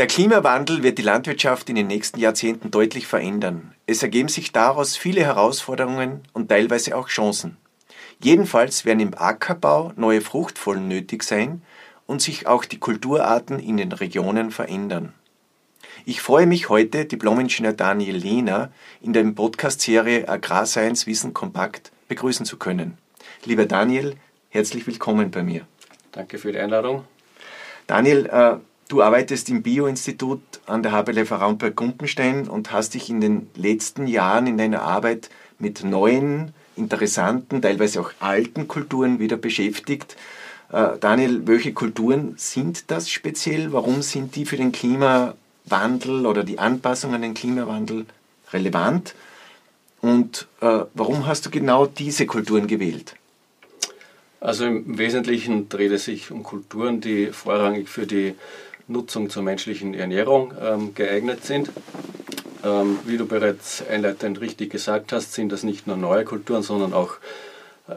Der Klimawandel wird die Landwirtschaft in den nächsten Jahrzehnten deutlich verändern. Es ergeben sich daraus viele Herausforderungen und teilweise auch Chancen. Jedenfalls werden im Ackerbau neue Fruchtfolgen nötig sein und sich auch die Kulturarten in den Regionen verändern. Ich freue mich heute, Diplomingenieur Daniel Lehner in der Podcast-Serie Agrarscience Wissen Kompakt begrüßen zu können. Lieber Daniel, herzlich willkommen bei mir. Danke für die Einladung. Daniel, äh, Du arbeitest im Bio-Institut an der HBLF Raumberg-Gumpenstein und hast dich in den letzten Jahren in deiner Arbeit mit neuen, interessanten, teilweise auch alten Kulturen wieder beschäftigt. Äh, Daniel, welche Kulturen sind das speziell? Warum sind die für den Klimawandel oder die Anpassung an den Klimawandel relevant? Und äh, warum hast du genau diese Kulturen gewählt? Also im Wesentlichen dreht es sich um Kulturen, die vorrangig für die Nutzung zur menschlichen Ernährung ähm, geeignet sind. Ähm, wie du bereits einleitend richtig gesagt hast, sind das nicht nur neue Kulturen, sondern auch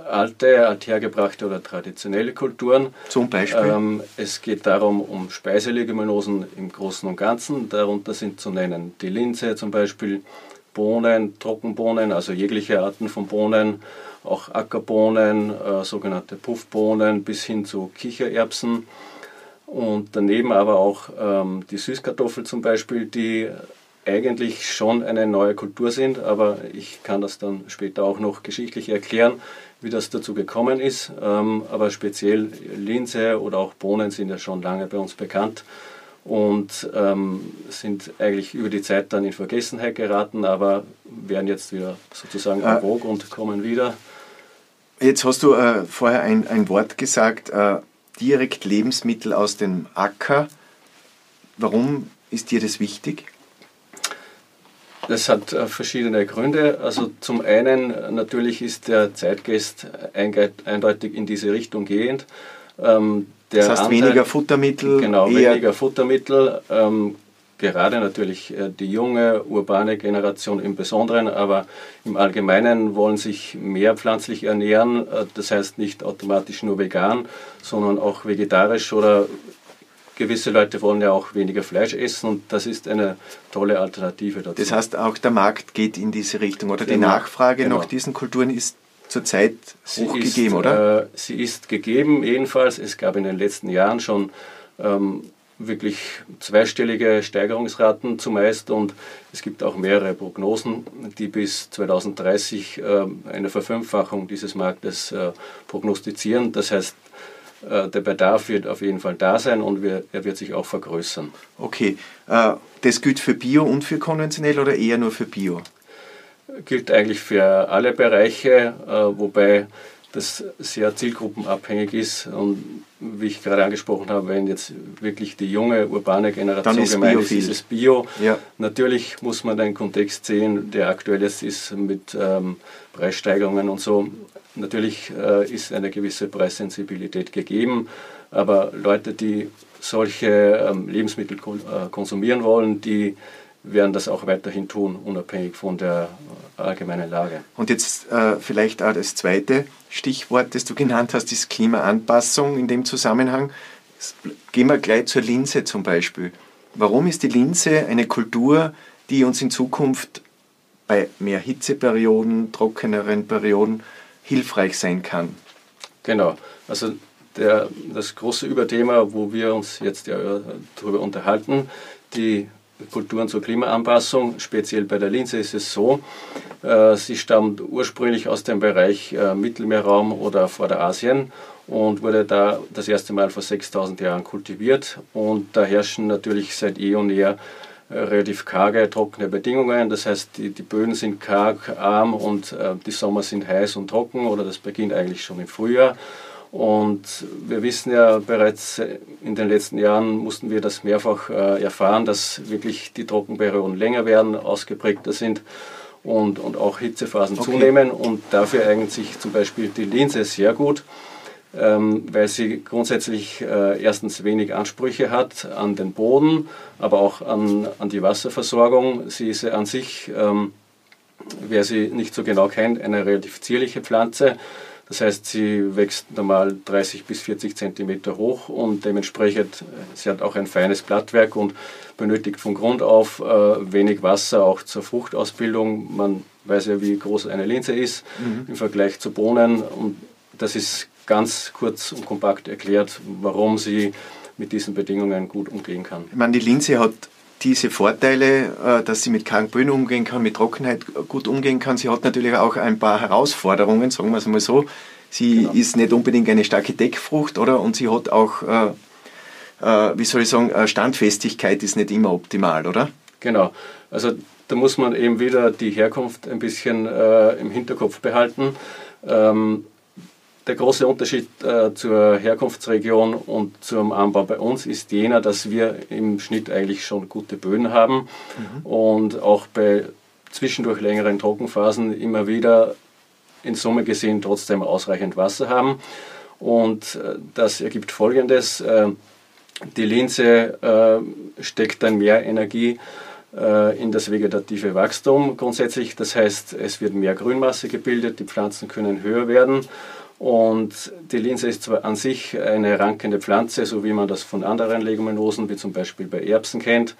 alte, althergebrachte oder traditionelle Kulturen. Zum Beispiel? Ähm, es geht darum, um Speiseleguminosen im Großen und Ganzen. Darunter sind zu nennen die Linse zum Beispiel, Bohnen, Trockenbohnen, also jegliche Arten von Bohnen, auch Ackerbohnen, äh, sogenannte Puffbohnen bis hin zu Kichererbsen und daneben aber auch ähm, die Süßkartoffel zum Beispiel, die eigentlich schon eine neue Kultur sind, aber ich kann das dann später auch noch geschichtlich erklären, wie das dazu gekommen ist. Ähm, aber speziell Linse oder auch Bohnen sind ja schon lange bei uns bekannt und ähm, sind eigentlich über die Zeit dann in Vergessenheit geraten, aber werden jetzt wieder sozusagen en vogue und kommen wieder. Jetzt hast du äh, vorher ein, ein Wort gesagt, äh, direkt Lebensmittel aus dem Acker. Warum ist dir das wichtig? Das hat äh, verschiedene Gründe. Also zum einen natürlich ist der Zeitgeist eindeutig in diese Richtung gehend. Ähm, das heißt Anteil, weniger Futtermittel? Genau, weniger Futtermittel. Ähm, gerade natürlich äh, die junge urbane Generation im Besonderen, aber im Allgemeinen wollen sich mehr pflanzlich ernähren. Äh, das heißt nicht automatisch nur vegan, sondern auch vegetarisch oder gewisse Leute wollen ja auch weniger Fleisch essen und das ist eine tolle Alternative dazu. Das heißt, auch der Markt geht in diese Richtung oder genau. die Nachfrage genau. nach diesen Kulturen ist zurzeit hochgegeben, oder? Äh, sie ist gegeben, jedenfalls. Es gab in den letzten Jahren schon ähm, wirklich zweistellige Steigerungsraten zumeist und es gibt auch mehrere Prognosen, die bis 2030 äh, eine Verfünffachung dieses Marktes äh, prognostizieren. Das heißt, der Bedarf wird auf jeden Fall da sein und wir, er wird sich auch vergrößern. Okay, äh, das gilt für Bio und für konventionell oder eher nur für Bio? Gilt eigentlich für alle Bereiche, äh, wobei das sehr zielgruppenabhängig ist. Und wie ich gerade angesprochen habe, wenn jetzt wirklich die junge urbane Generation ist gemeint ist, ist es Bio. Ja. Natürlich muss man den Kontext sehen, der aktuell jetzt ist mit ähm, Preissteigerungen und so. Natürlich äh, ist eine gewisse Preissensibilität gegeben, aber Leute, die solche ähm, Lebensmittel kon äh, konsumieren wollen, die werden das auch weiterhin tun, unabhängig von der äh, allgemeinen Lage. Und jetzt äh, vielleicht auch das zweite Stichwort, das du genannt hast, ist Klimaanpassung in dem Zusammenhang. Gehen wir gleich zur Linse zum Beispiel. Warum ist die Linse eine Kultur, die uns in Zukunft bei mehr Hitzeperioden, trockeneren Perioden hilfreich sein kann? Genau. Also der, das große Überthema, wo wir uns jetzt ja darüber unterhalten, die Kulturen zur Klimaanpassung. Speziell bei der Linse ist es so, äh, sie stammt ursprünglich aus dem Bereich äh, Mittelmeerraum oder Vorderasien und wurde da das erste Mal vor 6000 Jahren kultiviert. Und da herrschen natürlich seit eh und je äh, relativ karge, trockene Bedingungen. Das heißt, die, die Böden sind karg, arm und die Sommer sind heiß und trocken oder das beginnt eigentlich schon im Frühjahr. Und wir wissen ja bereits in den letzten Jahren mussten wir das mehrfach äh, erfahren, dass wirklich die Trockenperioden länger werden, ausgeprägter sind und, und auch Hitzephasen okay. zunehmen. Und dafür eignet sich zum Beispiel die Linse sehr gut, ähm, weil sie grundsätzlich äh, erstens wenig Ansprüche hat an den Boden, aber auch an, an die Wasserversorgung. Sie ist an sich ähm, wer sie nicht so genau kennt, eine relativ zierliche Pflanze. Das heißt, sie wächst normal 30 bis 40 Zentimeter hoch und dementsprechend, äh, sie hat auch ein feines Blattwerk und benötigt von Grund auf äh, wenig Wasser, auch zur Fruchtausbildung. Man weiß ja, wie groß eine Linse ist mhm. im Vergleich zu Bohnen und das ist ganz kurz und kompakt erklärt, warum sie mit diesen Bedingungen gut umgehen kann. Ich meine, die Linse hat diese Vorteile, äh, dass sie mit kargen Böden umgehen kann, mit Trockenheit gut umgehen kann. Sie hat natürlich auch ein paar Herausforderungen, sagen wir es mal so. Sie genau. ist nicht unbedingt eine starke Deckfrucht, oder? Und sie hat auch, äh, äh, wie soll ich sagen, Standfestigkeit ist nicht immer optimal, oder? Genau. Also da muss man eben wieder die Herkunft ein bisschen im Hinterkopf behalten. Ähm, der große Unterschied äh, zur Herkunftsregion und zum Anbau bei uns ist jener, dass wir im Schnitt eigentlich schon gute Böden haben mhm. und auch bei zwischendurch längeren Trockenphasen immer wieder in Summe gesehen trotzdem ausreichend Wasser haben. Und äh, das ergibt Folgendes. Äh, die Linse äh, steckt dann mehr Energie äh, in das vegetative Wachstum grundsätzlich. Das heißt, es wird mehr Grünmasse gebildet, die Pflanzen können höher werden und die Linse ist zwar an sich eine rankende Pflanze, so wie man das von anderen Leguminosen, wie zum Beispiel bei Erbsen kennt.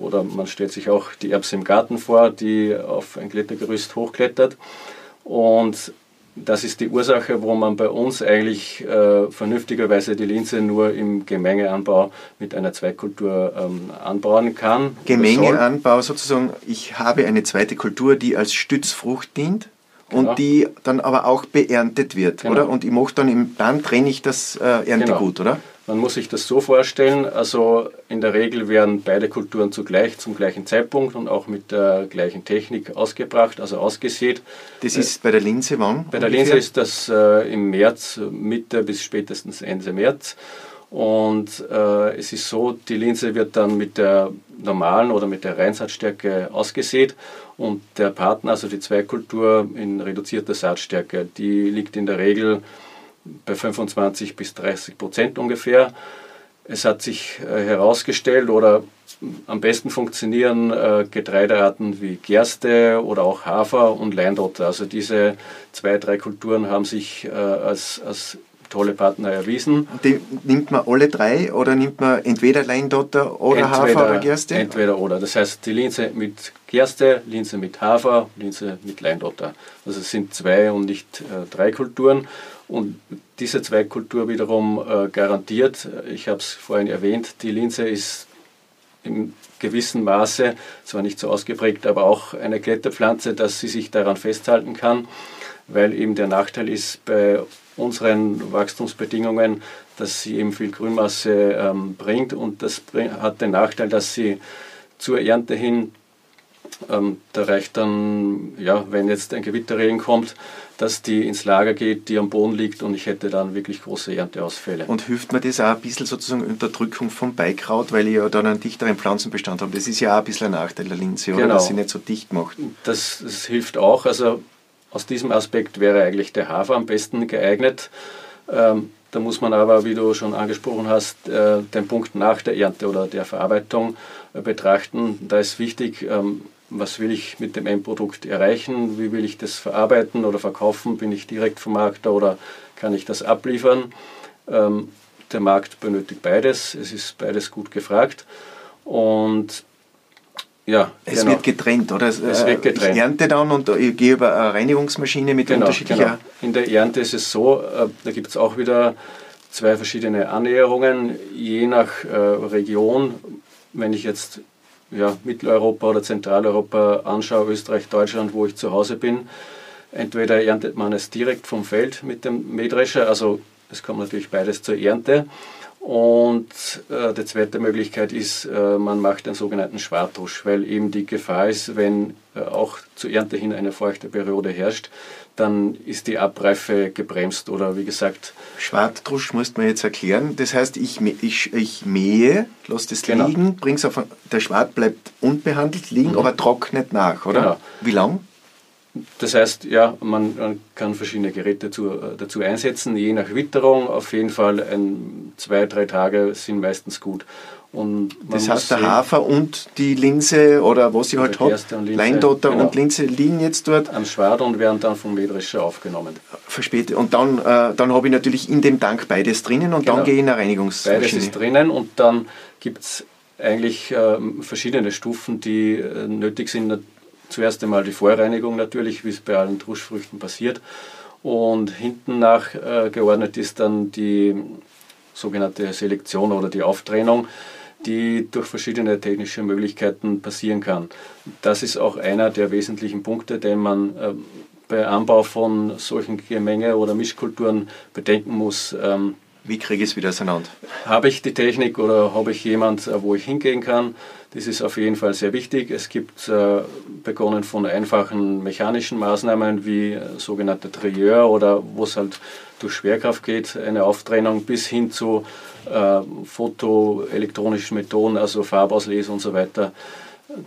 Oder man stellt sich auch die Erbse im Garten vor, die auf ein Klettergerüst hochklettert. Und das ist die Ursache, wo man bei uns eigentlich äh, vernünftigerweise die Linse nur im Gemengeanbau mit einer Zweigkultur ähm, anbauen kann. Gemengeanbau sozusagen, ich habe eine zweite Kultur, die als Stützfrucht dient genau. und die dann aber auch beerntet wird, genau. oder? Und ich mache dann im, dann trenne ich das äh, Erntegut, genau. oder? Man muss sich das so vorstellen, also in der Regel werden beide Kulturen zugleich zum gleichen Zeitpunkt und auch mit der gleichen Technik ausgebracht, also ausgesät. Das ist bei der Linse wann? Bei ungefähr? der Linse ist das äh, im März, Mitte bis spätestens Ende März. Und äh, es ist so, die Linse wird dann mit der normalen oder mit der Reinsaatstärke ausgesät und der Partner, also die Zweigkultur in reduzierter Saatstärke, die liegt in der Regel bei 25 bis 30 Prozent ungefähr. Es hat sich äh, herausgestellt oder am besten funktionieren äh, Getreidearten wie Gerste oder auch Hafer und Leindotter. Also diese zwei, drei Kulturen haben sich äh, als, als tolle Partner erwiesen. Die, nimmt man alle drei oder nimmt man entweder Leindotter oder entweder, Hafer oder Gerste? Entweder oder. Das heißt, die Linse mit Gerste, Linse mit Hafer, Linse mit Leindotter. Also es sind zwei und nicht äh, drei Kulturen. Und diese Zweigkultur wiederum äh, garantiert, ich habe es vorhin erwähnt, die Linse ist im gewissen Maße, zwar nicht so ausgeprägt, aber auch eine Kletterpflanze, dass sie sich daran festhalten kann, weil eben der Nachteil ist bei unseren Wachstumsbedingungen, dass sie eben viel Grünmasse ähm, bringt und das hat den Nachteil, dass sie zur Ernte hin, ähm, da reicht dann, ja, wenn jetzt ein Gewitterregen kommt, dass die ins Lager geht, die am Boden liegt und ich hätte dann wirklich große Ernteausfälle. Und hilft mir das auch ein bisschen sozusagen Unterdrückung vom Beikraut, weil ich ja dann einen dichteren Pflanzenbestand habe. Das ist ja auch ein bisschen ein Nachteil der Linse, oder? Genau. Dass sie nicht so dicht macht. Das, das hilft auch. Also aus diesem Aspekt wäre eigentlich der Hafer am besten geeignet. Ähm, da muss man aber, wie du schon angesprochen hast, äh, den Punkt nach der Ernte oder der Verarbeitung äh, betrachten. Da ist wichtig, ähm, was will ich mit dem Endprodukt erreichen, wie will ich das verarbeiten oder verkaufen, bin ich direkt vom Markt oder kann ich das abliefern. Ähm, der Markt benötigt beides, es ist beides gut gefragt und ja, es genau. wird getrennt, oder? Es wird äh, getrennt. Ich ernte dann und ich gehe über eine Reinigungsmaschine mit genau, unterschiedlicher. Genau. In der Ernte ist es so, äh, da gibt es auch wieder zwei verschiedene Annäherungen, je nach äh, Region. Wenn ich jetzt ja, Mitteleuropa oder Zentraleuropa anschaue, Österreich, Deutschland, wo ich zu Hause bin, entweder erntet man es direkt vom Feld mit dem Mähdrescher, also es kommt natürlich beides zur Ernte, und äh, die zweite Möglichkeit ist, äh, man macht einen sogenannten Schwartusch, weil eben die Gefahr ist, wenn äh, auch zur Ernte hin eine feuchte Periode herrscht, dann ist die Abreife gebremst oder wie gesagt. Schwartrusch muss man jetzt erklären. Das heißt, ich, ich, ich mähe, lasse das genau. liegen, bring's auf, der Schwart bleibt unbehandelt liegen, mhm. aber trocknet nach, oder? Genau. Wie lang? Das heißt, ja, man, kann verschiedene Geräte dazu, äh, dazu einsetzen, je nach Witterung. Auf jeden Fall ein, zwei, drei Tage sind meistens gut. Und das heißt, der Hafer und die Linse oder was ich halt habe, Leindotter genau. und Linse liegen jetzt dort. Am Schwad und werden dann vom Mähdrescher aufgenommen. Verspätet. Und dann, äh, dann habe ich natürlich in dem Tank beides drinnen und genau. dann gehe ich in eine Reinigungsmaschine. Beides ist drinnen und dann gibt es eigentlich äh, verschiedene Stufen, die äh, nötig sind. Zuerst einmal die Vorreinigung natürlich, wie es bei allen Truschfrüchten passiert. Und hinten nach äh, geordnet ist dann die sogenannte Selektion oder die Auftrennung die durch verschiedene technische Möglichkeiten passieren kann. Das ist auch einer der wesentlichen Punkte, den man äh, bei Anbau von solchen Gemenge- oder Mischkulturen bedenken muss. Ähm, Wie kriege ich es wieder auseinander? Habe ich die Technik oder habe ich jemand, äh, wo ich hingehen kann? Das ist auf jeden Fall sehr wichtig. Es gibt äh, begonnen von einfachen mechanischen Maßnahmen wie äh, sogenannte Trieur oder wo es halt durch Schwerkraft geht, eine Auftrennung bis hin zu äh, fotoelektronischen Methoden, also Farbauslese und so weiter.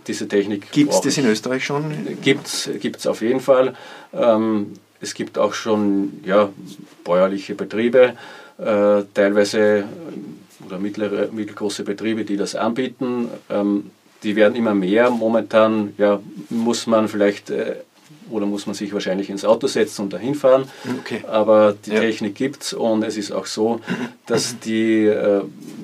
Diese Technik. Gibt es das in Österreich schon? Gibt es auf jeden Fall. Ähm, es gibt auch schon ja, bäuerliche Betriebe, äh, teilweise oder mittlere, mittelgroße Betriebe, die das anbieten. Ähm, die werden immer mehr. Momentan ja, muss man vielleicht äh, oder muss man sich wahrscheinlich ins Auto setzen und dahin fahren. Okay. Aber die ja. Technik gibt es und es ist auch so, dass die äh,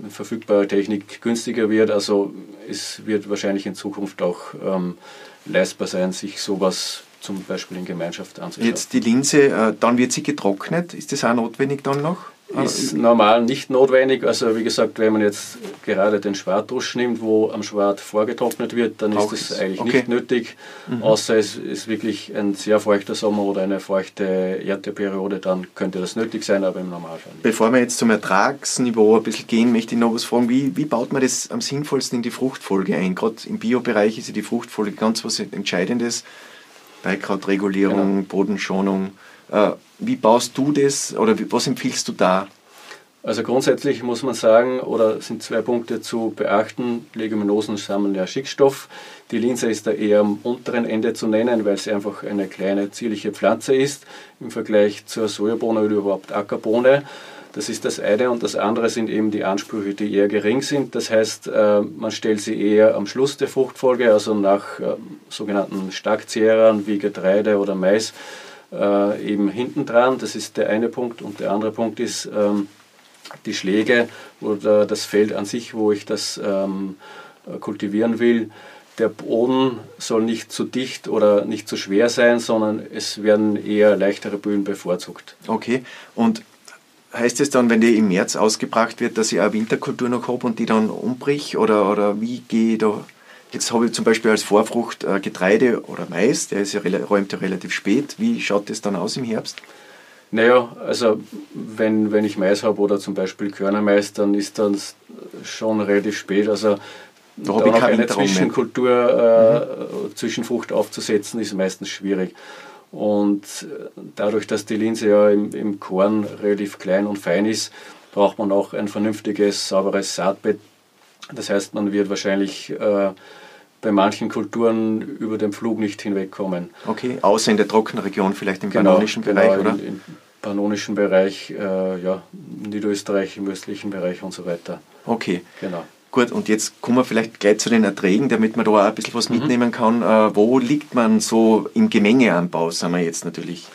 verfügbare Technik günstiger wird. Also es wird wahrscheinlich in Zukunft auch ähm, leistbar sein, sich sowas zum Beispiel in Gemeinschaft anzuschauen. Jetzt die Linse, äh, dann wird sie getrocknet. Ist das auch notwendig dann noch? Ist normal nicht notwendig. Also wie gesagt, wenn man jetzt gerade den Schwartrusch nimmt, wo am Schwart vorgetrocknet wird, dann ist das eigentlich okay. nicht nötig. Mhm. Außer es ist wirklich ein sehr feuchter Sommer oder eine feuchte Erdperiode, dann könnte das nötig sein, aber im Normalfall nicht. Bevor wir jetzt zum Ertragsniveau ein bisschen gehen, möchte ich noch was fragen. Wie, wie baut man das am sinnvollsten in die Fruchtfolge ein? Gerade im Biobereich ist ja die Fruchtfolge ganz was Entscheidendes. Beikrautregulierung, genau. Bodenschonung. Äh, wie baust du das oder was empfiehlst du da? Also grundsätzlich muss man sagen, oder sind zwei Punkte zu beachten. Leguminosen sammeln ja Schickstoff. Die Linse ist da eher am unteren Ende zu nennen, weil sie einfach eine kleine zierliche Pflanze ist im Vergleich zur Sojabohne oder überhaupt Ackerbohne. Das ist das eine und das andere sind eben die Ansprüche, die eher gering sind. Das heißt, äh, man stellt sie eher am Schluss der Fruchtfolge, also nach äh, sogenannten Starkzehrern wie Getreide oder Mais, äh, eben hinten dran. Das ist der eine Punkt. Und der andere Punkt ist ähm, die Schläge oder das Feld an sich, wo ich das ähm, kultivieren will. Der Boden soll nicht zu dicht oder nicht zu schwer sein, sondern es werden eher leichtere Böden bevorzugt. Okay, und heißt es dann, wenn die im März ausgebracht wird, dass ich eine Winterkultur noch habe und die dann umbrich oder, oder wie gehe ich da Jetzt habe ich zum Beispiel als Vorfrucht äh, Getreide oder Mais, der ist ja, räumt ja relativ spät. Wie schaut das dann aus im Herbst? Naja, also wenn, wenn ich Mais habe oder zum Beispiel Körnermais, dann ist das schon relativ spät. Also da, da noch eine Zwischenkultur, äh, mhm. Zwischenfrucht aufzusetzen, ist meistens schwierig. Und dadurch, dass die Linse ja im, im Korn relativ klein und fein ist, braucht man auch ein vernünftiges, sauberes Saatbett, das heißt, man wird wahrscheinlich äh, bei manchen Kulturen über den Flug nicht hinwegkommen. Okay, außer in der Trockenregion, vielleicht im genau, pannonischen genau, Bereich, oder? Im pannonischen Bereich, äh, ja, Niederösterreich, im östlichen Bereich und so weiter. Okay. Genau. Gut, und jetzt kommen wir vielleicht gleich zu den Erträgen, damit man da auch ein bisschen was mhm. mitnehmen kann. Äh, wo liegt man so im Gemengeanbau, sagen wir jetzt natürlich?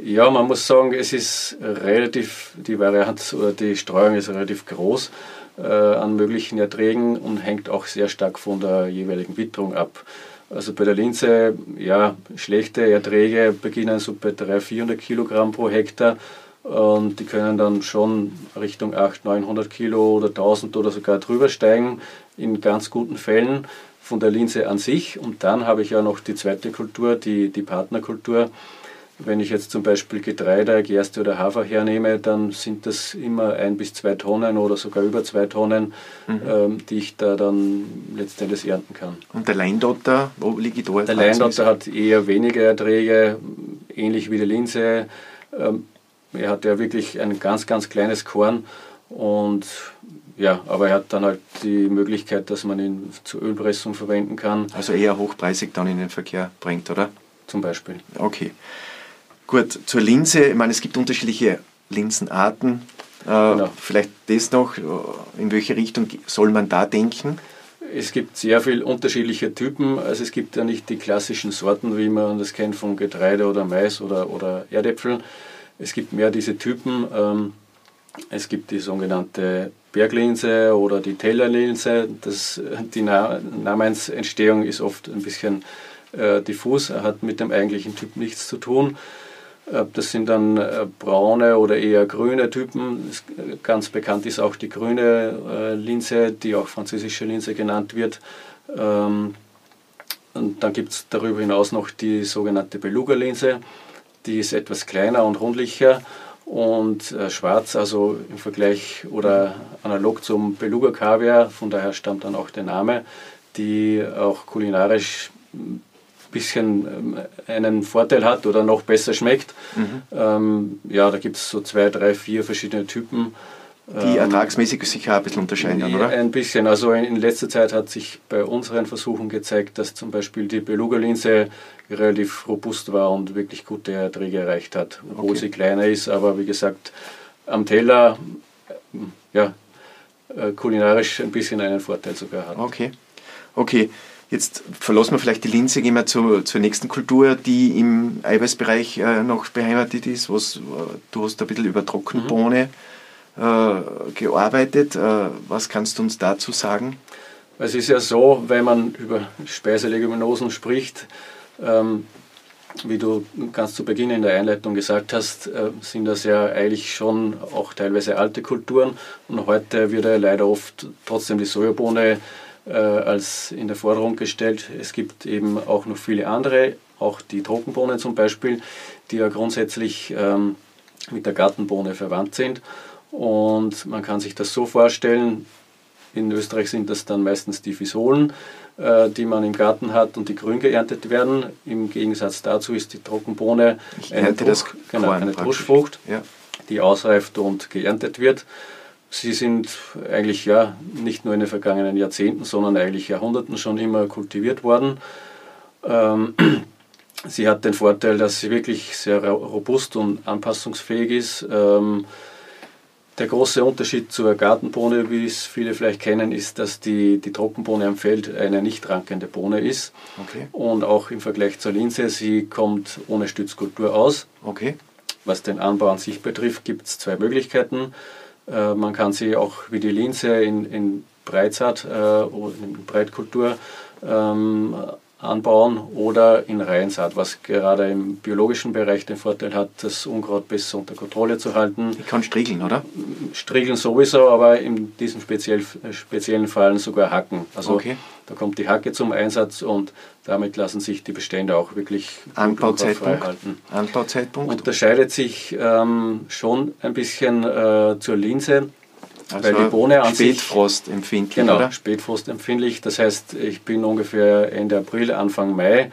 Ja, man muss sagen, es ist relativ, die Variante oder die Streuung ist relativ groß äh, an möglichen Erträgen und hängt auch sehr stark von der jeweiligen Witterung ab. Also bei der Linse, ja, schlechte Erträge beginnen so bei 300, 400 Kilogramm pro Hektar und die können dann schon Richtung 800, 900 Kilo oder 1000 oder sogar drüber steigen in ganz guten Fällen von der Linse an sich. Und dann habe ich ja noch die zweite Kultur, die, die Partnerkultur wenn ich jetzt zum Beispiel Getreide, Gerste oder Hafer hernehme, dann sind das immer ein bis zwei Tonnen oder sogar über zwei Tonnen, mhm. ähm, die ich da dann letztendlich ernten kann. Und der Leindotter, wo liege ich da? Der Leindotter hat eher weniger Erträge, ähnlich wie die Linse. Ähm, er hat ja wirklich ein ganz, ganz kleines Korn und ja, aber er hat dann halt die Möglichkeit, dass man ihn zur Ölpressung verwenden kann. Also eher hochpreisig dann in den Verkehr bringt, oder? Zum Beispiel. Okay. Gut, zur Linse, ich meine, es gibt unterschiedliche Linsenarten. genau. Vielleicht das noch, in welche Richtung soll man da denken? Es gibt sehr viele unterschiedliche Typen. Also es gibt ja nicht die klassischen Sorten, wie man das kennt von Getreide oder Mais oder, oder Erdäpfel. Es gibt mehr diese Typen. Ähm, es gibt die sogenannte Berglinse oder die Tellerlinse. Das, die Namensentstehung ist oft ein bisschen äh, diffus, hat mit dem eigentlichen Typ nichts zu tun. Äh, das sind dann äh, braune oder eher grüne Typen. Ganz bekannt ist auch die grüne äh, Linse, die auch französische Linse genannt wird. Ähm, und dann gibt es darüber hinaus noch die sogenannte Beluga-Linse. Die ist etwas kleiner und rundlicher und schwarz, also im Vergleich oder analog zum Beluga-Kaviar, von daher stammt dann auch der Name, die auch kulinarisch bisschen ähm, einen Vorteil hat oder noch besser schmeckt. Mhm. Ähm, ja, da gibt es so zwei, drei, vier verschiedene Typen. Die ähm, ertragsmäßig sich auch ein bisschen unterscheiden, oder? Ein bisschen. Also in letzter Zeit hat sich bei unseren Versuchen gezeigt, dass zum Beispiel die Beluga-Linse relativ robust war und wirklich gute Erträge erreicht hat, obwohl okay. sie kleiner ist. Aber wie gesagt, am Teller ja, äh, kulinarisch ein bisschen einen Vorteil sogar hat. Okay. Okay. Jetzt verlassen wir vielleicht die Linse, gehen wir zu, zur nächsten Kultur, die im Eiweißbereich äh, noch beheimatet ist. Was, äh, du hast ein bisschen über Trockenbohne mhm. Äh, gearbeitet. Äh, was kannst du uns dazu sagen? Es ist ja so, wenn man über Speiseleguminosen spricht, ähm, wie du ganz zu Beginn in der Einleitung gesagt hast, äh, sind das ja eigentlich schon auch teilweise alte Kulturen. Und heute wird ja leider oft trotzdem die Sojabohne äh, als in der Forderung gestellt. Es gibt eben auch noch viele andere, auch die Trockenbohnen zum Beispiel, die ja grundsätzlich ähm, mit der Gartenbohne verwandt sind. Und man kann sich das so vorstellen, in Österreich sind das dann meistens die Fisolen, äh, die man im Garten hat und die grün geerntet werden. Im Gegensatz dazu ist die Trockenbohne eine, Drusch, genau, eine Druschfrucht, ja. die ausreift und geerntet wird. Sie sind eigentlich ja nicht nur in den vergangenen Jahrzehnten, sondern eigentlich Jahrhunderten schon immer kultiviert worden. Ähm, sie hat den Vorteil, dass sie wirklich sehr robust und anpassungsfähig ist. Ähm, der große Unterschied zur Gartenbohne, wie es viele vielleicht kennen, ist, dass die, die Trockenbohne am Feld eine nicht rankende Bohne ist. Okay. Und auch im Vergleich zur Linse, sie kommt ohne Stützkultur aus. Okay. Was den Anbau an sich betrifft, gibt es zwei Möglichkeiten. Äh, man kann sie auch wie die Linse in, in Breitsaat äh, in Breitkultur ähm, anbauen oder in Reihensaat, was gerade im biologischen Bereich den Vorteil hat, das Unkraut besser unter Kontrolle zu halten. Die kann striegeln, oder? Striegeln sowieso, aber in diesem speziell, speziellen Fall sogar hacken. Also okay. da kommt die Hacke zum Einsatz und damit lassen sich die Bestände auch wirklich Anbauzeitpunkt, halten. Anbauzeitpunkt unterscheidet sich ähm, schon ein bisschen äh, zur Linse. Also weil die Bohne an Spätfrostempfindlich, genau, oder? Spätfrostempfindlich. Das heißt, ich bin ungefähr Ende April, Anfang Mai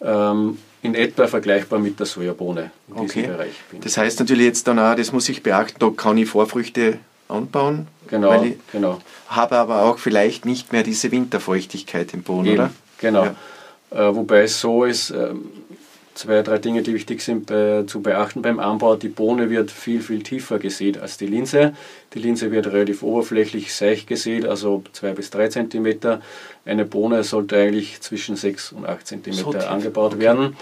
ähm, in etwa vergleichbar mit der Sojabohne in okay. diesem Bereich. Bin. Das heißt natürlich jetzt dann auch, das muss ich beachten, da kann ich Vorfrüchte anbauen. Genau, ich genau. habe aber auch vielleicht nicht mehr diese Winterfeuchtigkeit im Boden, Eben. oder? Genau. Ja. Äh, wobei es so ist, äh, zwei, drei Dinge, die wichtig sind bei, zu beachten beim Anbau. Die Bohne wird viel, viel tiefer gesät als die Linse. Die Linse wird relativ oberflächlich seich gesät, also zwei bis drei Zentimeter. Eine Bohne sollte eigentlich zwischen sechs und acht Zentimeter so angebaut okay. werden.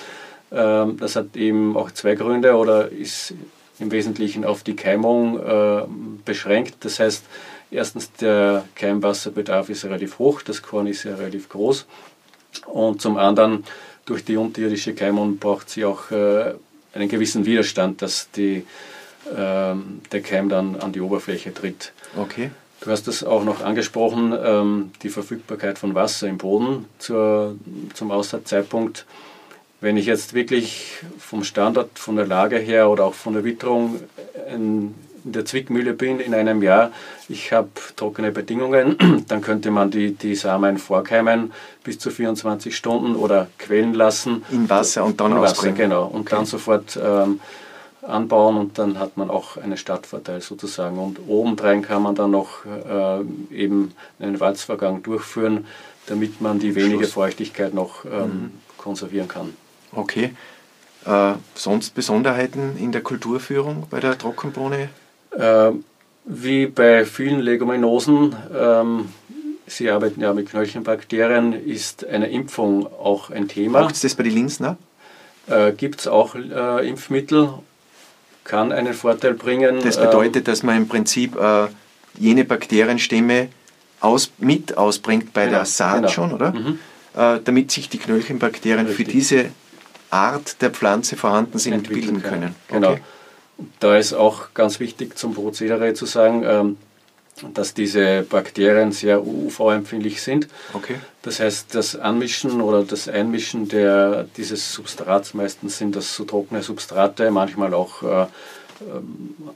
Ähm, das hat eben auch zwei Gründe oder ist im Wesentlichen auf die Keimung äh, beschränkt. Das heißt, erstens der Keimwasserbedarf ist relativ hoch, das Korn ist ja relativ groß und zum anderen, durch die unterirdische Keimung braucht sie auch äh, einen gewissen Widerstand, dass die, äh, der Keim dann an die Oberfläche tritt. Okay. Du hast das auch noch angesprochen, ähm, die Verfügbarkeit von Wasser im Boden zur, zum Aussaatzeitpunkt. Wenn ich jetzt wirklich vom Standort, von der Lage her oder auch von der Witterung ein in der Zwickmühle bin in einem Jahr, ich habe trockene Bedingungen, dann könnte man die, die Samen vorkeimen bis zu 24 Stunden oder quellen lassen. In Wasser und dann in Wasser, genau. Und okay. dann sofort ähm, anbauen und dann hat man auch einen Startvorteil sozusagen. Und obendrein kann man dann noch äh, eben einen Walzvorgang durchführen, damit man die wenige Feuchtigkeit noch ähm, mhm. konservieren kann. Okay. Äh, sonst Besonderheiten in der Kulturführung bei der Trockenbohne? Äh, Wie bei vielen Leguminosen, ähm, Sie arbeiten ja mit Knöllchenbakterien, ist eine Impfung auch ein Thema. Braucht es das bei den Linsen? Äh, Gibt es auch äh, Impfmittel, kann einen Vorteil bringen. Das bedeutet, ähm, dass man im Prinzip äh, jene Bakterienstämme aus, mit ausbringt bei genau, der Saat genau. schon, oder? Mhm. Äh, damit sich die Knöllchenbakterien Richtig. für diese Art der Pflanze vorhanden sind, entwickeln können. Genau. Okay. Da ist auch ganz wichtig zum Prozedere zu sagen, ähm, dass diese Bakterien sehr UV-empfindlich sind. Okay. Das heißt, das Anmischen oder das Einmischen der, dieses Substrats, meistens sind das so trockene Substrate, manchmal auch äh, äh,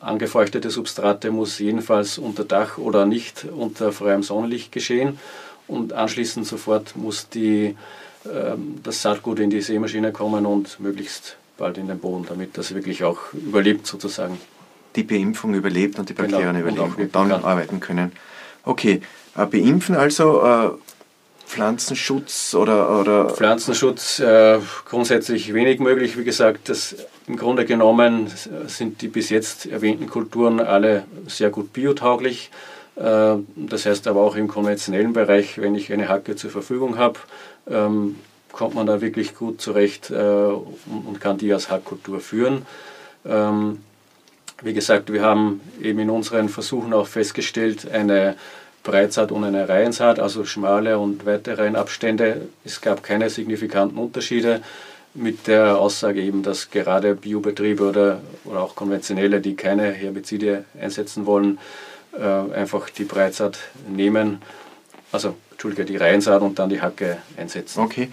angefeuchtete Substrate, muss jedenfalls unter Dach oder nicht unter freiem Sonnenlicht geschehen. Und anschließend sofort muss die, äh, das Saatgut in die Sämaschine kommen und möglichst bald in den Boden, damit das wirklich auch überlebt sozusagen die Beimpfung überlebt und die genau, Bakterien genau, überleben und, und dann kann. arbeiten können. Okay, äh, beimpfen also äh, Pflanzenschutz oder, oder Pflanzenschutz äh, grundsätzlich wenig möglich. Wie gesagt, das, im Grunde genommen sind die bis jetzt erwähnten Kulturen alle sehr gut biotauglich. Äh, das heißt aber auch im konventionellen Bereich, wenn ich eine Hacke zur Verfügung habe, ähm, kommt man da wirklich gut zurecht äh, und, kann die als Hackkultur führen. Ähm, wie gesagt, wir haben eben in unseren Versuchen auch festgestellt, eine Breitsaat und eine Reihensaat, also schmale und weite Reihenabstände. Es gab keine signifikanten Unterschiede mit der Aussage eben, dass gerade Biobetriebe oder, oder auch konventionelle, die keine Herbizide einsetzen wollen, äh, einfach die Breitsaat nehmen, also Entschuldige, die Reihensaat und dann die Hacke einsetzen. Okay.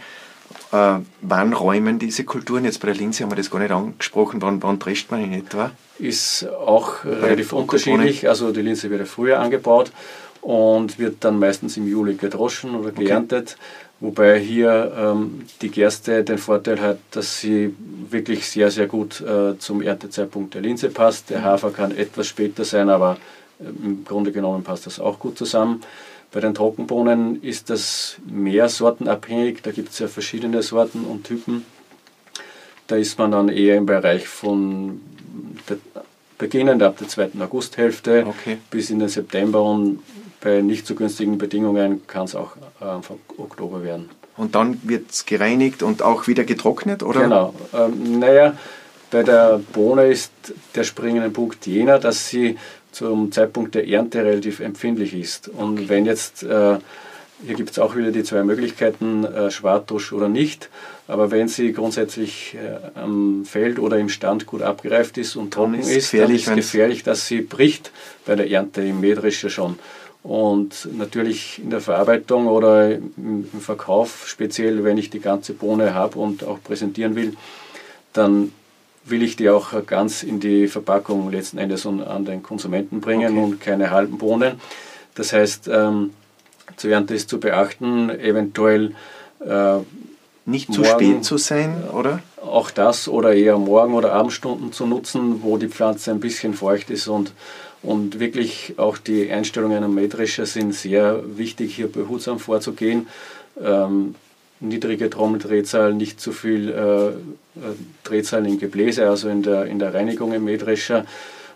Äh, wann räumen diese Kulturen? Jetzt bei der Linse haben wir das gar nicht angesprochen. Wann, wann drescht man in etwa? Ist auch relativ unterschiedlich. Also die Linse wird ja früher angebaut und wird dann meistens im Juli gedroschen oder geerntet. Okay. Wobei hier ähm, die Gerste den Vorteil hat, dass sie wirklich sehr, sehr gut äh, zum Erntezeitpunkt der Linse passt. Der mhm. Hafer kann etwas später sein, aber äh, im Grunde genommen passt das auch gut zusammen. Bei den Trockenbohnen ist das mehr sortenabhängig, da gibt es ja verschiedene Sorten und Typen. Da ist man dann eher im Bereich von der, beginnend ab der zweiten Augusthälfte okay. bis in den September und bei nicht so günstigen Bedingungen kann es auch Anfang Oktober werden. Und dann wird es gereinigt und auch wieder getrocknet, oder? Genau. Ähm, naja, bei der Bohne ist der springende Punkt jener, dass sie zum Zeitpunkt der Ernte relativ empfindlich ist. Und okay. wenn jetzt, äh, hier gibt es auch wieder die zwei Möglichkeiten, äh, Schwartusch oder nicht, aber wenn sie grundsätzlich äh, am Feld oder im Stand gut abgereift ist und trocken ist, ist dann ist es gefährlich, dass sie bricht bei der Ernte im Mähdrescher schon. Und natürlich in der Verarbeitung oder im Verkauf, speziell wenn ich die ganze Bohne habe und auch präsentieren will, dann will ich die auch ganz in die Verpackung letzten Endes an den Konsumenten bringen okay. und keine halben Bohnen. Das heißt, ähm, zur Ernte ist zu beachten, eventuell äh, nicht zu spät zu sein, oder? Auch das oder eher Morgen- oder Abendstunden zu nutzen, wo die Pflanze ein bisschen feucht ist und, und wirklich auch die Einstellungen am Mähdrescher sind sehr wichtig, hier behutsam vorzugehen. Ähm, niedrige Trommeldrehzahl, nicht zu viel äh, äh, Drehzahl im Gebläse, also in der, in der Reinigung im Mähdrescher.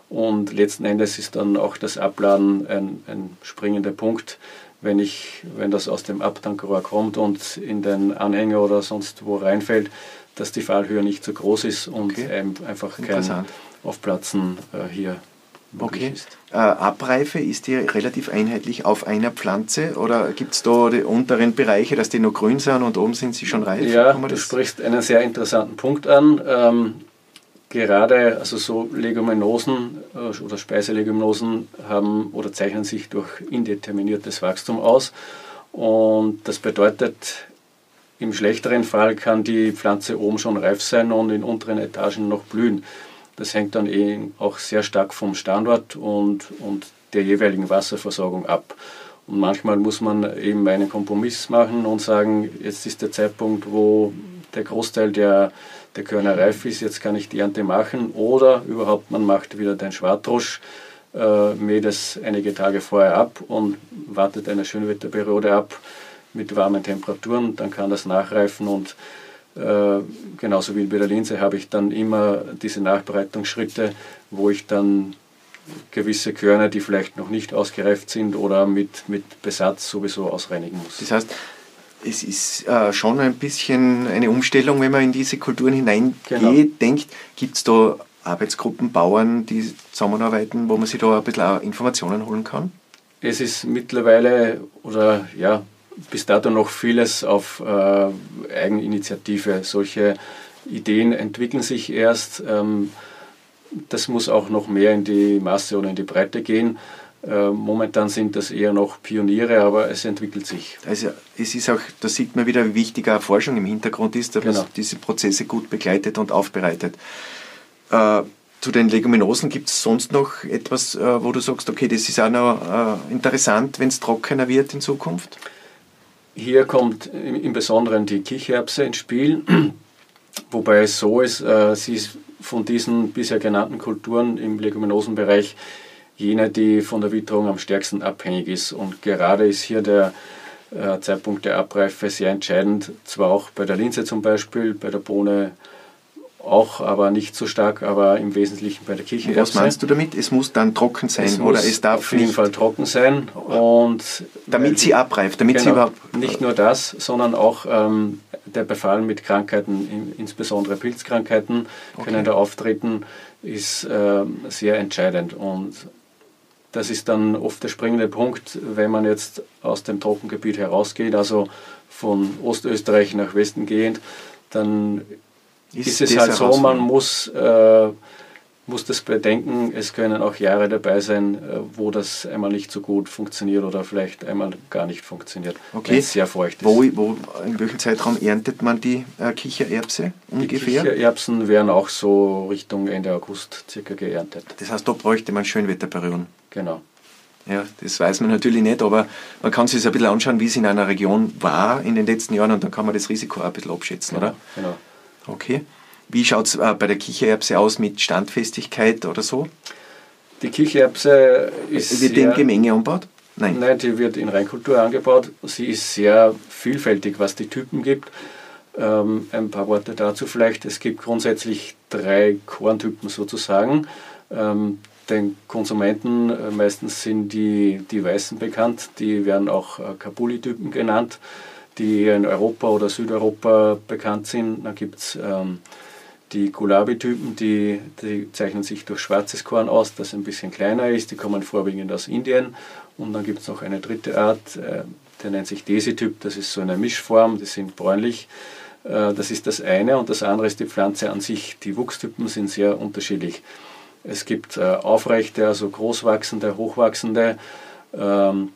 Und letzten Endes ist dann auch das Abladen ein, ein springender Punkt, wenn, ich, wenn das aus dem Abtankrohr kommt und in den Anhänger oder sonst wo reinfällt, dass die Fallhöhe nicht zu groß ist und okay. einfach kein Aufplatzen äh, hier Okay. Äh, Abreife, ist die relativ einheitlich auf einer Pflanze oder gibt es da die unteren Bereiche, dass die noch grün sind und oben sind sie schon reif? Ja, du sprichst einen sehr interessanten Punkt an. Ähm, gerade also so Leguminosen äh, oder Speiseleguminosen haben oder zeichnen sich durch indeterminiertes Wachstum aus. Und das bedeutet, im schlechteren Fall kann die Pflanze oben schon reif sein und in unteren Etagen noch blühen. Das hängt dann eh auch sehr stark vom Standort und, und der jeweiligen Wasserversorgung ab. Und manchmal muss man eben einen Kompromiss machen und sagen, jetzt ist der Zeitpunkt, wo der Großteil der, der Körner reif ist, jetzt kann ich die Ernte machen. Oder überhaupt, man macht wieder den Schwartrosch, äh, mäht es einige Tage vorher ab und wartet eine Schönwetterperiode ab mit warmen Temperaturen, dann kann das nachreifen und äh, genauso wie bei der Linse habe ich dann immer diese Nachbereitungsschritte, wo ich dann gewisse Körner, die vielleicht noch nicht ausgereift sind oder mit, mit Besatz sowieso ausreinigen muss. Das heißt, es ist äh, schon ein bisschen eine Umstellung, wenn man in diese Kulturen hineingeht, genau. denkt. Gibt es da Arbeitsgruppen, Bauern, die zusammenarbeiten, wo man sich da ein bisschen Informationen holen kann? Es ist mittlerweile oder ja, bis dato noch vieles auf äh, Eigeninitiative. Solche Ideen entwickeln sich erst. Ähm, das muss auch noch mehr in die Masse oder in die Breite gehen. Äh, momentan sind das eher noch Pioniere, aber es entwickelt sich. Also es ist auch, da sieht man wieder, wie wichtig auch Forschung im Hintergrund ist, dass genau. man diese Prozesse gut begleitet und aufbereitet. Äh, zu den Leguminosen gibt es sonst noch etwas, äh, wo du sagst, okay, das ist auch noch äh, interessant, wenn es trockener wird in Zukunft? Hier kommt im Besonderen die Kichererbse ins Spiel, wobei es so ist, äh, sie ist von diesen bisher genannten Kulturen im Leguminosenbereich jene, die von der Witterung am stärksten abhängig ist. Und gerade ist hier der äh, Zeitpunkt der Abreife sehr entscheidend, zwar auch bei der Linse zum Beispiel, bei der Bohne auch, aber nicht so stark, aber im Wesentlichen bei der Kirche. Was meinst du damit? Es muss dann trocken sein es oder es darf auf jeden nicht Fall trocken sein und damit sie abreift, damit genau, sie überhaupt nicht nur das, sondern auch ähm, der Befall mit Krankheiten, insbesondere Pilzkrankheiten, okay. können da auftreten, ist äh, sehr entscheidend und das ist dann oft der springende Punkt, wenn man jetzt aus dem Trockengebiet herausgeht, also von Ostösterreich nach Westen gehend, dann ist, ist es halt so, man muss, äh, muss das bedenken, es können auch Jahre dabei sein, äh, wo das einmal nicht so gut funktioniert oder vielleicht einmal gar nicht funktioniert, okay. wenn es sehr feucht ist. Wo, wo, in welchem Zeitraum erntet man die äh, Kichererbse ungefähr? Die Kichererbsen werden auch so Richtung Ende August circa geerntet. Das heißt, da bräuchte man Schönwetterperioden? Genau. Ja, das weiß man natürlich nicht, aber man kann sich ein bisschen anschauen, wie es in einer Region war in den letzten Jahren und dann kann man das Risiko auch ein bisschen abschätzen, genau, oder? Genau. Okay. Wie schaut es äh, bei der Kichererbse aus mit Standfestigkeit oder so? Die Kichererbse ist. Wird die in Gemenge angebaut? Nein. Nein, die wird in Reinkultur angebaut. Sie ist sehr vielfältig, was die Typen gibt. Ähm, ein paar Worte dazu vielleicht. Es gibt grundsätzlich drei Korntypen sozusagen. Ähm, den Konsumenten, äh, meistens sind die, die Weißen bekannt, die werden auch äh, Kabuli-Typen genannt die in Europa oder Südeuropa bekannt sind. Dann gibt es ähm, die Gulabi-Typen, die, die, zeichnen sich durch schwarzes Korn aus, das ein bisschen kleiner ist. Die kommen vorwiegend aus Indien. Und dann gibt es noch eine dritte Art, äh, der nennt sich Desi-Typ. Das ist so eine Mischform, die sind bräunlich. Äh, das ist das eine. Und das andere ist die Pflanze an sich. Die Wuchstypen sind sehr unterschiedlich. Es gibt äh, aufrechte, also großwachsende, hochwachsende. Ähm,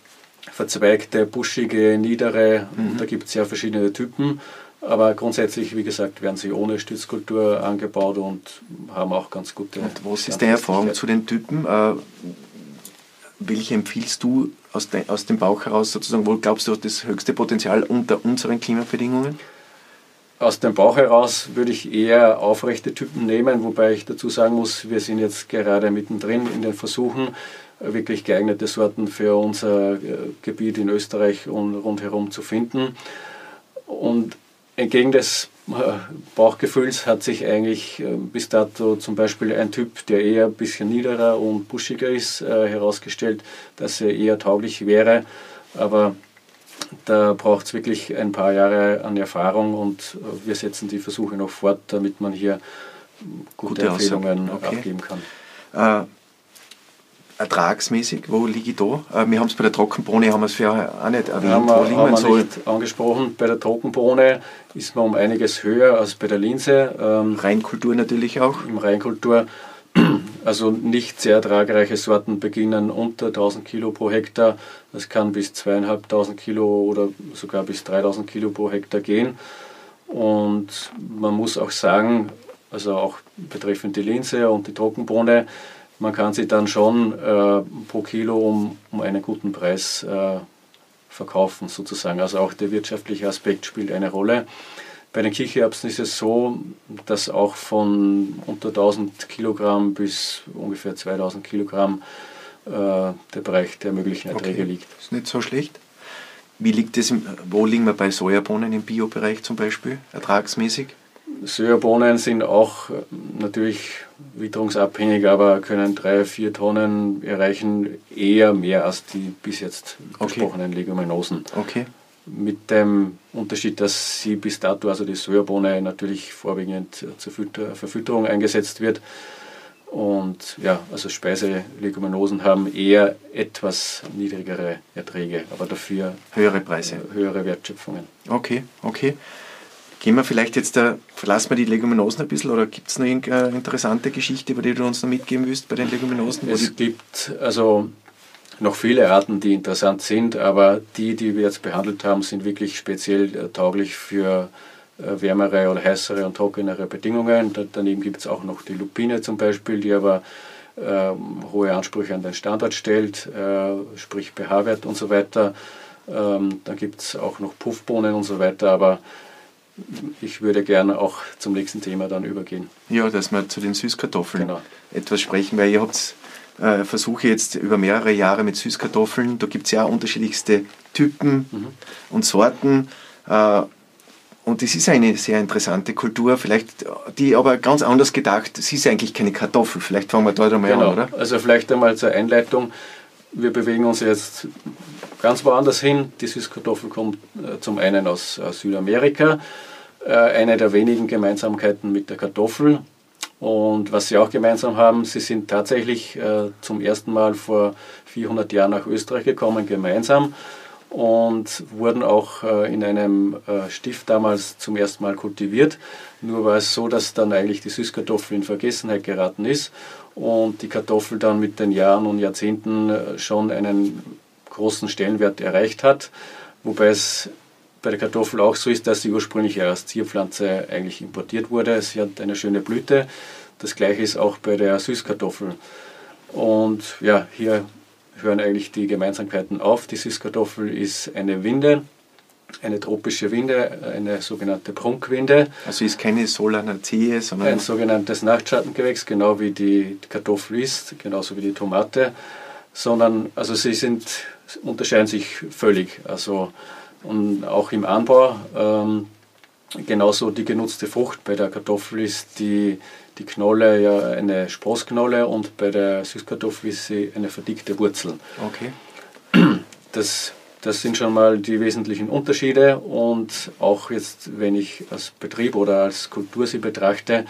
verzweigte, buschige, niedere. Mhm. Da gibt es sehr verschiedene Typen. Aber grundsätzlich, wie gesagt, werden sie ohne Stützkultur angebaut und haben auch ganz gute. Und was ist deine Erfahrung zu den Typen? Äh, welche empfiehlst du aus, de, aus dem Bauch heraus sozusagen? Wo glaubst du, das höchste Potenzial unter unseren Klimabedingungen? Aus dem Bauch heraus würde ich eher aufrechte Typen nehmen, wobei ich dazu sagen muss, wir sind jetzt gerade mittendrin in den Versuchen, wirklich geeignete Sorten für unser äh, Gebiet in Österreich und rundherum zu finden. Und entgegen des äh, Bauchgefühls hat sich eigentlich äh, bis dato zum Beispiel ein Typ, der eher ein bisschen niederer und buschiger ist, herausgestellt, dass er eher tauglich wäre. Aber da braucht es wirklich ein paar Jahre an Erfahrung und wir setzen die Versuche noch fort, damit man hier gute, gute Empfehlungen okay. abgeben kann. Äh, ertragsmäßig, wo liege ich da? Äh, wir haben es bei der Trockenbohne, haben wir es vorher auch nicht erwähnt. Haben wir, wo liegen haben wir so? nicht angesprochen. Bei der Trockenbohne ist man um einiges höher als bei der Linse. Ähm, Reinkultur natürlich auch. Im Reinkultur. Also nicht sehr ertragreiche Sorten beginnen unter 1000 Kilo pro Hektar. Das kann bis 2500 Kilo oder sogar bis 3000 Kilo pro Hektar gehen. Und man muss auch sagen, also auch betreffend die Linse und die Trockenbohne, man kann sie dann schon äh, pro Kilo um, um einen guten Preis äh, verkaufen sozusagen. Also auch der wirtschaftliche Aspekt spielt eine Rolle. Bei den Kichererbsen ist es so, dass auch von unter 1000 Kilogramm bis ungefähr 2000 Kilogramm äh, der Bereich der möglichen Erträge okay. liegt. Ist nicht so schlecht. Wie liegt es, wo liegen wir bei Sojabohnen im Biobereich zum Beispiel, ertragsmäßig? Sojabohnen sind auch natürlich witterungsabhängig, aber können drei, vier Tonnen erreichen, eher mehr als die bis jetzt okay. besprochenen Leguminosen. Okay. Mit dem Unterschied, dass sie bis dato, also die Sojabohne, natürlich vorwiegend zur Verfütterung eingesetzt wird. Und ja, also Speiseleguminosen haben eher etwas niedrigere Erträge, aber dafür höhere Preise. Höhere Wertschöpfungen. Okay, okay. Gehen wir vielleicht jetzt, da, verlassen wir die Leguminosen ein bisschen oder gibt es noch irgendeine interessante Geschichte, über die du uns noch mitgeben willst bei den Leguminosen? Es gibt also noch viele Arten, die interessant sind, aber die, die wir jetzt behandelt haben, sind wirklich speziell äh, tauglich für äh, wärmere oder heißere und trockenere Bedingungen. daneben gibt es auch noch die Lupine zum Beispiel, die aber äh, hohe Ansprüche an den Standort stellt, äh, sprich pH-Wert und so weiter. Ähm, dann gibt es auch noch Puffbohnen und so weiter, aber ich würde gerne auch zum nächsten Thema dann übergehen. Ja, dass wir zu den Süßkartoffeln genau. etwas sprechen, weil ihr habt äh, Versuche jetzt über mehrere Jahre mit Süßkartoffeln. Da gibt es ja unterschiedlichste Typen mhm. und Sorten. Äh, und es ist eine sehr interessante Kultur, vielleicht die aber ganz anders gedacht. Es ist eigentlich keine Kartoffel. Vielleicht fangen wir dort einmal genau. an, oder? Also vielleicht einmal zur Einleitung. Wir bewegen uns jetzt ganz woanders hin. Die Süßkartoffel kommt äh, zum einen aus Südamerika, äh, eine der wenigen Gemeinsamkeiten mit der Kartoffel. Und was sie auch gemeinsam haben, sie sind tatsächlich äh, zum ersten Mal vor 400 Jahren nach Österreich gekommen, gemeinsam und wurden auch äh, in einem äh, Stift damals zum ersten Mal kultiviert. Nur war es so, dass dann eigentlich die Süßkartoffel in Vergessenheit geraten ist und die Kartoffel dann mit den Jahren und Jahrzehnten äh, schon einen großen Stellenwert erreicht hat, wobei es bei der Kartoffel auch so ist, dass sie ursprünglich als Zierpflanze eigentlich importiert wurde. Sie hat eine schöne Blüte. Das gleiche ist auch bei der Süßkartoffel. Und ja, hier hören eigentlich die Gemeinsamkeiten auf. Die Süßkartoffel ist eine Winde, eine tropische Winde, eine sogenannte Prunkwinde. Also ist keine Solanaceae, sondern ein sogenanntes Nachtschattengewächs, genau wie die Kartoffel ist, genauso wie die Tomate. Sondern, also sie sind, unterscheiden sich völlig. Also, und auch im Anbau, ähm, genauso die genutzte Frucht bei der Kartoffel ist die die Knolle ja eine Sprosknolle und bei der Süßkartoffel ist sie eine verdickte Wurzel. Okay. Das, das sind schon mal die wesentlichen Unterschiede und auch jetzt, wenn ich als Betrieb oder als Kultur sie betrachte,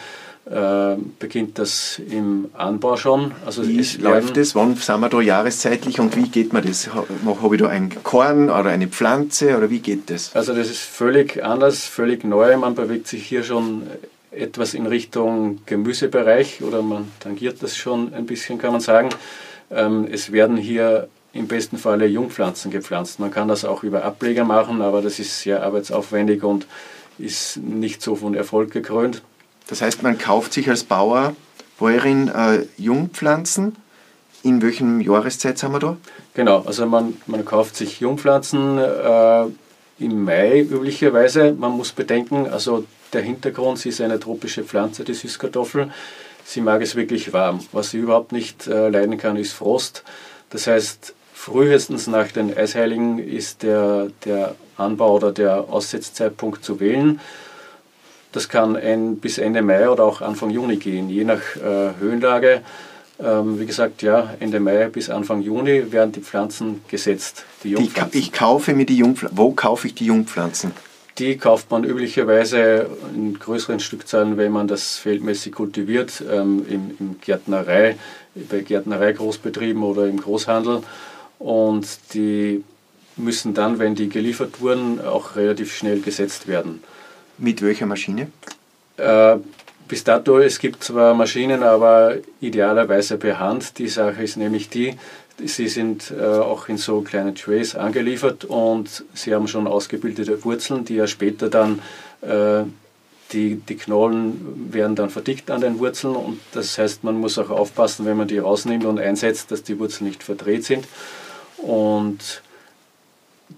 äh, beginnt das im Anbau schon. Also wie es läuft es? Wann sind wir da jahreszeitlich und wie geht man das? Habe ich da ein Korn oder eine Pflanze oder wie geht das? Also das ist völlig anders, völlig neu. Man bewegt sich hier schon etwas in Richtung Gemüsebereich oder man tangiert das schon ein bisschen, kann man sagen. Ähm, es werden hier im besten Falle Jungpflanzen gepflanzt. Man kann das auch über Ableger machen, aber das ist sehr arbeitsaufwendig und ist nicht so von Erfolg gekrönt. Das heißt, man kauft sich als Bauer, Bäuerin äh, Jungpflanzen. In welchem Jahreszeit sind wir da? Genau, also man, man kauft sich Jungpflanzen äh, im Mai üblicherweise. Man muss bedenken, also der Hintergrund, sie ist eine tropische Pflanze, die Süßkartoffel. Sie mag es wirklich warm. Was sie überhaupt nicht äh, leiden kann, ist Frost. Das heißt, frühestens nach den Eisheiligen ist der, der Anbau oder der Aussetzzeitpunkt zu wählen. Das kann ein, bis Ende Mai oder auch Anfang Juni gehen, je nach äh, Höhenlage. Ähm, wie gesagt, ja, Ende Mai bis Anfang Juni werden die Pflanzen gesetzt. Die Jungpflanzen. Die, ich kaufe mir die Jungpflanzen. Wo kaufe ich die Jungpflanzen? Die kauft man üblicherweise in größeren Stückzahlen, wenn man das feldmäßig kultiviert, ähm, im, im Gärtnerei, bei Gärtnerei-Großbetrieben oder im Großhandel. Und die müssen dann, wenn die geliefert wurden, auch relativ schnell gesetzt werden. Mit welcher Maschine? Äh, bis dato, es gibt zwar Maschinen, aber idealerweise per Hand. Die Sache ist nämlich die, Sie sind äh, auch in so kleinen Trays angeliefert und Sie haben schon ausgebildete Wurzeln, die ja später dann, äh, die, die Knollen werden dann verdickt an den Wurzeln und das heißt, man muss auch aufpassen, wenn man die rausnimmt und einsetzt, dass die Wurzeln nicht verdreht sind. Und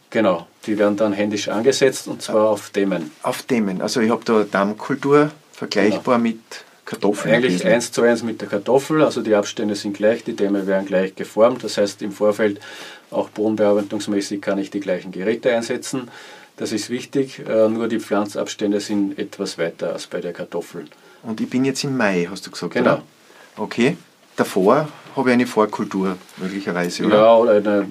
genau, die werden dann händisch angesetzt und zwar auf Dämmen. Auf Dämmen, also ich habe da Dammkultur vergleichbar genau. mit Kartoffeln? Eigentlich eins zu eins mit der Kartoffel, also die Abstände sind gleich, die Dämme werden gleich geformt, das heißt im Vorfeld auch bodenbearbeitungsmäßig kann ich die gleichen Geräte einsetzen. Das ist wichtig, äh, nur die Pflanzabstände sind etwas weiter als bei der Kartoffel. Und ich bin jetzt im Mai, hast du gesagt, Genau. oder? Okay. Davor habe ich eine Vorkultur möglicherweise, oder? Ja, oder eine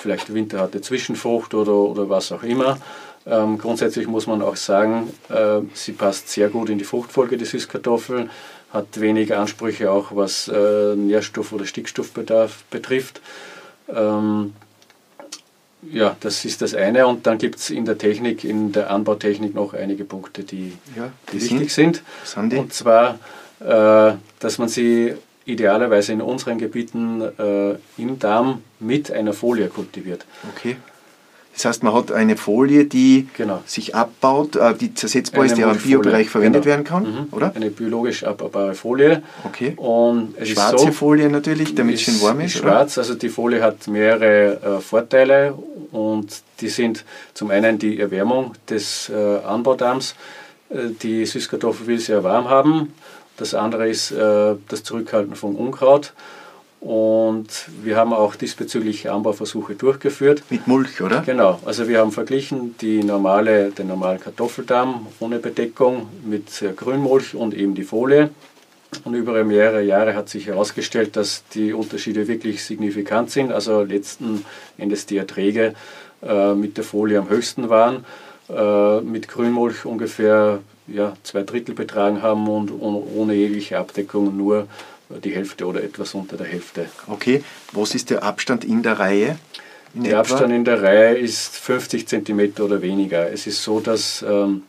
vielleicht winterharte Zwischenfrucht oder, oder was auch immer. Ähm, grundsätzlich muss man auch sagen, äh, sie passt sehr gut in die Fruchtfolge, die Süßkartoffel, hat wenig Ansprüche auch was äh, Nährstoff- oder Stickstoffbedarf betrifft. Ähm, ja, das ist das eine. Und dann gibt es in der Technik, in der Anbautechnik noch einige Punkte, die, Ja, die wichtig sind. Die? Und zwar, äh, dass man sie idealerweise in unseren Gebieten äh, im Darm mit einer Folie kultiviert. Okay. Das heißt, man hat eine Folie, die Genau. sich abbaut, äh, die zersetzbar Eine ist, die auch im Biobereich verwendet genau. werden kann, Mhm. oder? Eine biologisch abbaubare Folie. Okay. Und es Schwarze ist so, Folie natürlich, damit es schön warm ist, oder? schwarz, also die Folie hat mehrere äh, Vorteile und die sind zum einen die Erwärmung des äh, Anbaudarms. Äh, die Süßkartoffel will sehr warm haben. Das andere ist äh, das Zurückhalten von Unkraut. Und wir haben auch diesbezüglich Anbauversuche durchgeführt. Mit Mulch, oder? Genau, also wir haben verglichen die normale, den normalen Kartoffeldarm ohne Bedeckung mit Grünmulch und eben die Folie. Und über mehrere Jahre hat sich herausgestellt, dass die Unterschiede wirklich signifikant sind. Also letzten Endes die Erträge äh, mit der Folie am höchsten waren, äh, mit Grünmulch ungefähr ja, zwei Drittel betragen haben und ohne, ohne jegliche Abdeckung nur die Hälfte oder etwas unter der Hälfte. Okay. Was ist der Abstand in der Reihe? In Der etwa? Abstand in der Reihe ist 50 cm oder weniger. Es ist so, dass ähm,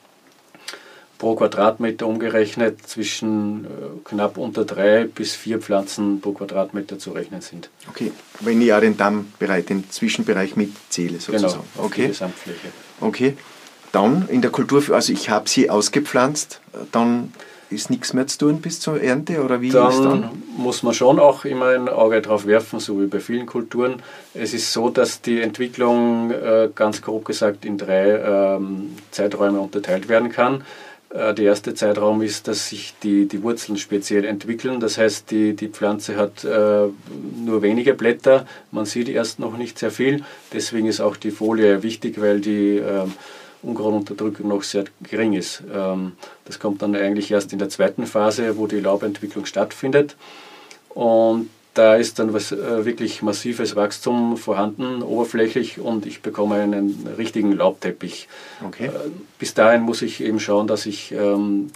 pro Quadratmeter umgerechnet zwischen äh, knapp unter drei bis vier Pflanzen pro Quadratmeter zu rechnen sind. Okay. Wenn ich auch den Dammbereich, den Zwischenbereich mitzähle, Genau, sozusagen. die okay. Gesamtfläche. Okay. Dann in der Kultur, also ich habe sie ausgepflanzt, dann ist nichts mehr zu tun bis zur Ernte oder wie ist Dann dann? muss man schon auch immer ein Auge drauf werfen, so wie bei vielen Kulturen. Es ist so, dass die Entwicklung äh, ganz grob gesagt in drei ähm, Zeiträume unterteilt werden kann. Äh, der erste Zeitraum ist, dass sich die, die Wurzeln speziell entwickeln. Das heißt, die, die Pflanze hat äh, nur wenige Blätter. Man sieht erst noch nicht sehr viel. Deswegen ist auch die Folie wichtig, weil die ähm, Unkrautunterdrückung noch sehr gering ist. Ähm, das kommt dann eigentlich erst in der zweiten Phase, wo die Laubentwicklung stattfindet. Und da ist dann was äh, wirklich massives Wachstum vorhanden, oberflächlich, und ich bekomme einen richtigen Laubteppich. Okay. Äh, bis dahin muss ich eben schauen, dass ich ähm,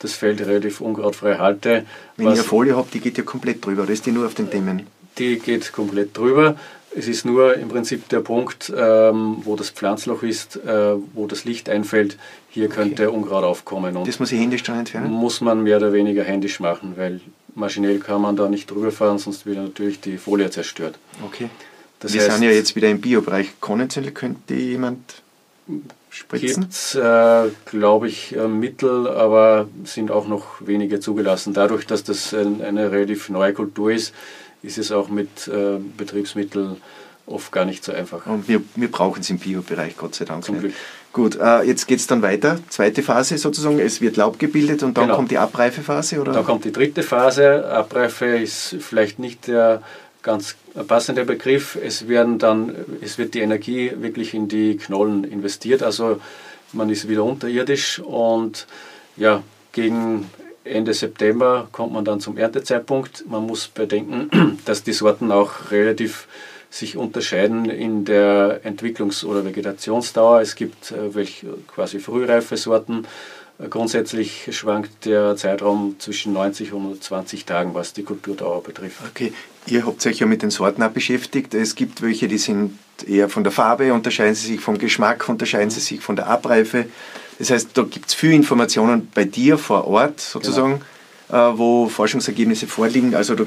das Feld relativ unkrautfrei halte. Wenn eine Folie habe, die geht ja komplett drüber, oder ist die nur auf den Dämmen? die geht komplett drüber. Es ist nur im Prinzip der Punkt, ähm, wo das Pflanzloch ist, äh, wo das Licht einfällt. Hier könnte Unkraut aufkommen und Das muss ich händisch dann entfernen? muss man mehr oder weniger händisch machen, weil maschinell kann man da nicht drüber fahren, sonst wird natürlich die Folie zerstört. Okay. Das Wir heißt, sind ja jetzt wieder im Biobereich. Konventionell könnte jemand spritzen? gibt es, äh, glaube ich, äh, Mittel, aber sind auch noch wenige zugelassen. Dadurch, dass das ein, eine relativ neue Kultur ist, ist es auch mit äh, Betriebsmitteln oft gar nicht so einfach. Und wir, wir brauchen es im Biobereich, Gott sei Dank. Zum nicht. Glück. Gut, äh, jetzt geht es dann weiter. Zweite Phase sozusagen. Es wird Laub gebildet und dann Genau. kommt die Abreifephase, oder? Da kommt die dritte Phase. Abreife ist vielleicht nicht der ganz passende Begriff. Es, werden dann, es wird die Energie wirklich in die Knollen investiert. Also man ist wieder unterirdisch und ja, gegen Ende September kommt man dann zum Erntezeitpunkt. Man muss bedenken, dass die Sorten auch relativ sich unterscheiden in der Entwicklungs- oder Vegetationsdauer. Es gibt äh, welche quasi frühreife Sorten. Äh, Grundsätzlich schwankt der Zeitraum zwischen 90 und 120 Tagen, was die Kulturdauer betrifft. Okay, ihr habt euch ja mit den Sorten auch beschäftigt. Es gibt welche, die sind eher von der Farbe, unterscheiden sie sich vom Geschmack, unterscheiden sie sich von der Abreife. Das heißt, da gibt es viele Informationen bei dir vor Ort sozusagen, äh, wo Forschungsergebnisse vorliegen. Also da,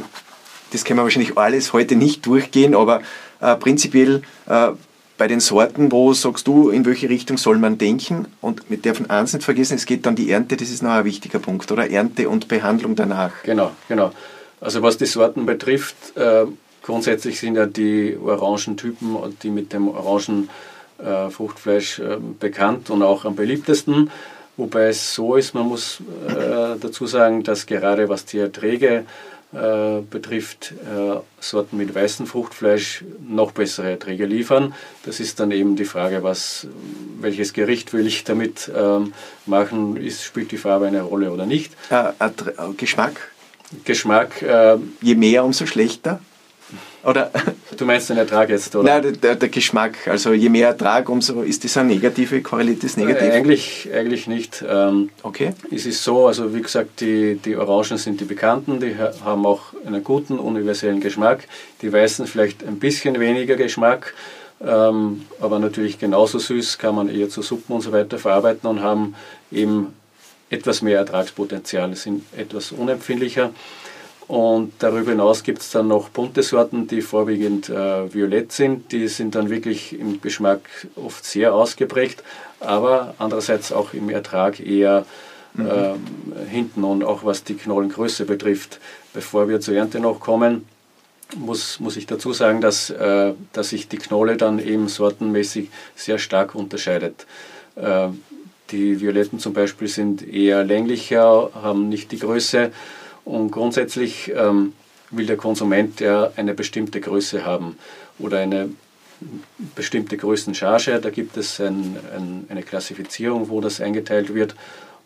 das können wir wahrscheinlich alles heute nicht durchgehen, aber äh, prinzipiell äh, bei den Sorten, wo sagst du, in welche Richtung soll man denken? Und wir dürfen eins nicht vergessen, es geht dann die Ernte, das ist noch ein wichtiger Punkt, oder? Ernte und Behandlung danach. Genau, genau. Also was die Sorten betrifft, äh, grundsätzlich sind ja die Orangentypen, die mit dem orangen äh, Fruchtfleisch äh, bekannt und auch am beliebtesten. Wobei es so ist, man muss äh, dazu sagen, dass gerade was die Erträge äh, betrifft, äh, Sorten mit weißem Fruchtfleisch noch bessere Erträge liefern. Das ist dann eben die Frage, was, welches Gericht will ich damit ähm, machen, ist, spielt die Farbe eine Rolle oder nicht. Äh, Geschmack? Geschmack. Je mehr, umso schlechter? Oder? Du meinst den Ertrag jetzt, oder? Nein, der, der, Geschmack. Also je mehr Ertrag, umso ist das eine negative, korreliert das negativ? Äh, eigentlich, eigentlich nicht. Ähm, okay. Es ist so, also wie gesagt, die, die Orangen sind die bekannten, die haben auch einen guten, universellen Geschmack. Die Weißen vielleicht ein bisschen weniger Geschmack, ähm, aber natürlich genauso süß, kann man eher zu Suppen und so weiter verarbeiten und haben eben etwas mehr Ertragspotenzial, sind etwas unempfindlicher. Und darüber hinaus gibt es dann noch bunte Sorten, die vorwiegend äh, violett sind. Die sind dann wirklich im Geschmack oft sehr ausgeprägt, aber andererseits auch im Ertrag eher mhm. äh, hinten und auch was die Knollengröße betrifft. Bevor wir zur Ernte noch kommen, muss, muss ich dazu sagen, dass, äh, dass sich die Knolle dann eben sortenmäßig sehr stark unterscheidet. Äh, die Violetten zum Beispiel sind eher länglicher, haben nicht die Größe und grundsätzlich ähm, will der Konsument ja eine bestimmte Größe haben oder eine bestimmte Größencharge. Da gibt es ein, ein, eine Klassifizierung, wo das eingeteilt wird.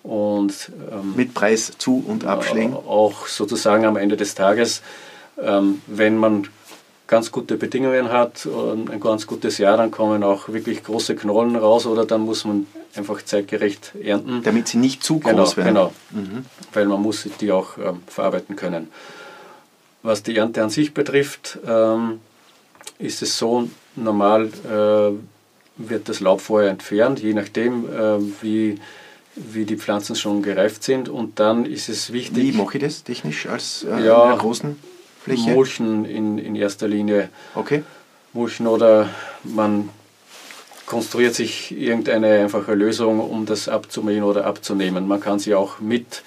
Und, ähm, Mit Preis zu und Abschlägen? Auch sozusagen am Ende des Tages, ähm, wenn man ganz gute Bedingungen hat und ein ganz gutes Jahr, dann kommen auch wirklich große Knollen raus oder dann muss man einfach zeitgerecht ernten. Damit sie nicht zu genau, groß werden. Genau, mhm. weil man muss die auch ähm, verarbeiten können. Was die Ernte an sich betrifft, ähm, ist es so, normal äh, wird das Laub vorher entfernt, je nachdem, äh, wie, wie die Pflanzen schon gereift sind. Und dann ist es wichtig. Wie mache ich das technisch als äh, ja, großen Fläche? Mulchen in, in erster Linie. Okay. Mulchen oder man konstruiert sich irgendeine einfache Lösung, um das abzumähen oder abzunehmen. Man kann sie auch mit,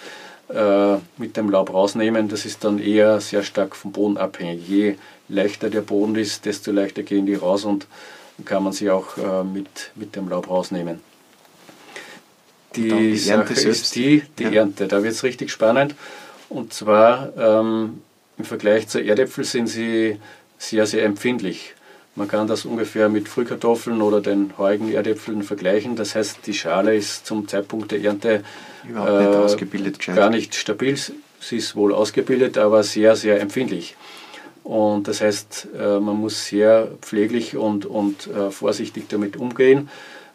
äh, mit dem Laub rausnehmen. Das ist dann eher sehr stark vom Boden abhängig. Je leichter der Boden ist, desto leichter gehen die raus und kann man sie auch äh, mit, mit dem Laub rausnehmen. Die, die Sache ist die, die ja. Ernte. Da wird es richtig spannend. Und zwar ähm, im Vergleich zur Erdäpfel sind sie sehr, sehr empfindlich. Man kann das ungefähr mit Frühkartoffeln oder den heurigen Erdäpfeln vergleichen. Das heißt, die Schale ist zum Zeitpunkt der Ernte Überhaupt nicht äh, ausgebildet, gar nicht stabil. Sie ist wohl ausgebildet, aber sehr, sehr empfindlich. Und das heißt, äh, man muss sehr pfleglich und, und äh, vorsichtig damit umgehen.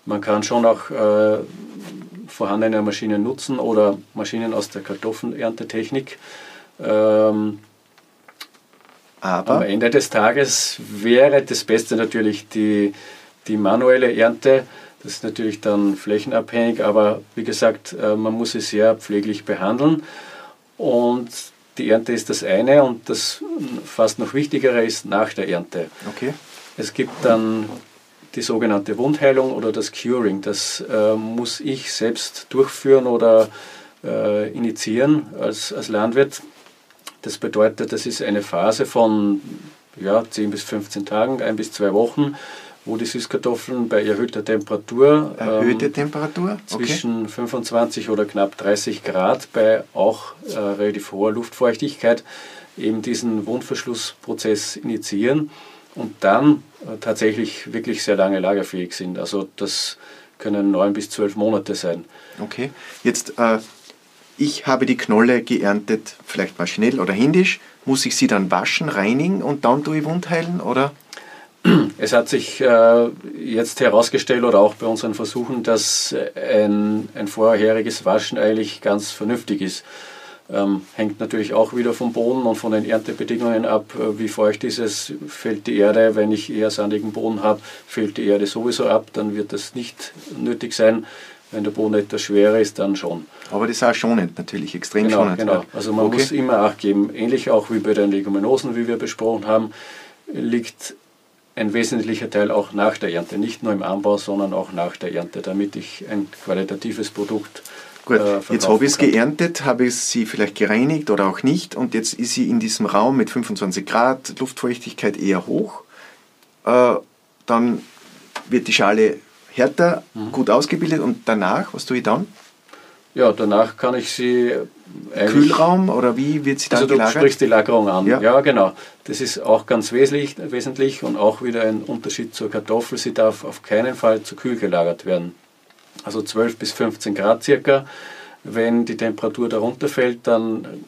Man kann schon auch äh, vorhandene Maschinen nutzen oder Maschinen aus der Kartoffelerntetechnik. Ähm, aber am Ende des Tages wäre das Beste natürlich die, die manuelle Ernte. Das ist natürlich dann flächenabhängig, aber wie gesagt, äh, man muss es sehr pfleglich behandeln. Und die Ernte ist das eine und das fast noch wichtigere ist nach der Ernte. Okay. Es gibt dann die sogenannte Wundheilung oder das Curing. Das äh, muss ich selbst durchführen oder äh, initiieren als, als Landwirt. Das bedeutet, das ist eine Phase von ja, 10 bis 15 Tagen, ein bis zwei Wochen, wo die Süßkartoffeln bei erhöhter Temperatur, erhöhte ähm, Temperatur? Okay. zwischen 25 oder knapp 30 Grad bei auch äh, relativ hoher Luftfeuchtigkeit eben diesen Wundverschlussprozess initiieren und dann äh, tatsächlich wirklich sehr lange lagerfähig sind. Also das können neun bis zwölf Monate sein. Okay, jetzt äh, ich habe die Knolle geerntet, vielleicht maschinell oder händisch, muss ich sie dann waschen, reinigen und dann tue ich Wundheilen oder? Es hat sich äh, jetzt herausgestellt oder auch bei unseren Versuchen, dass ein, ein vorheriges Waschen eigentlich ganz vernünftig ist. Ähm, hängt natürlich auch wieder vom Boden und von den Erntebedingungen ab. Äh, wie feucht ist es? Fällt die Erde, wenn ich eher sandigen Boden habe, fällt die Erde sowieso ab, dann wird das nicht nötig sein. Wenn der Boden etwas schwerer ist, dann schon. Aber das ist auch schonend natürlich, extrem genau, schonend. Genau, also man okay. muss immer Acht geben. Ähnlich auch wie bei den Leguminosen, wie wir besprochen haben, liegt ein wesentlicher Teil auch nach der Ernte. Nicht nur im Anbau, sondern auch nach der Ernte, damit ich ein qualitatives Produkt Gut, äh, jetzt habe ich es geerntet, habe ich sie vielleicht gereinigt oder auch nicht und jetzt ist sie in diesem Raum mit 25 Grad, Luftfeuchtigkeit eher hoch. Äh, dann wird die Schale härter, mhm. gut ausgebildet und danach, was tue ich dann? Ja, danach kann ich sie Kühlraum oder wie wird sie dann also gelagert? Du sprichst die Lagerung an. Ja. ja. genau. Das ist auch ganz wesentlich, wesentlich und auch wieder ein Unterschied zur Kartoffel. Sie darf auf keinen Fall zu kühl gelagert werden. Also 12 bis 15 Grad circa. Wenn die Temperatur darunter fällt, dann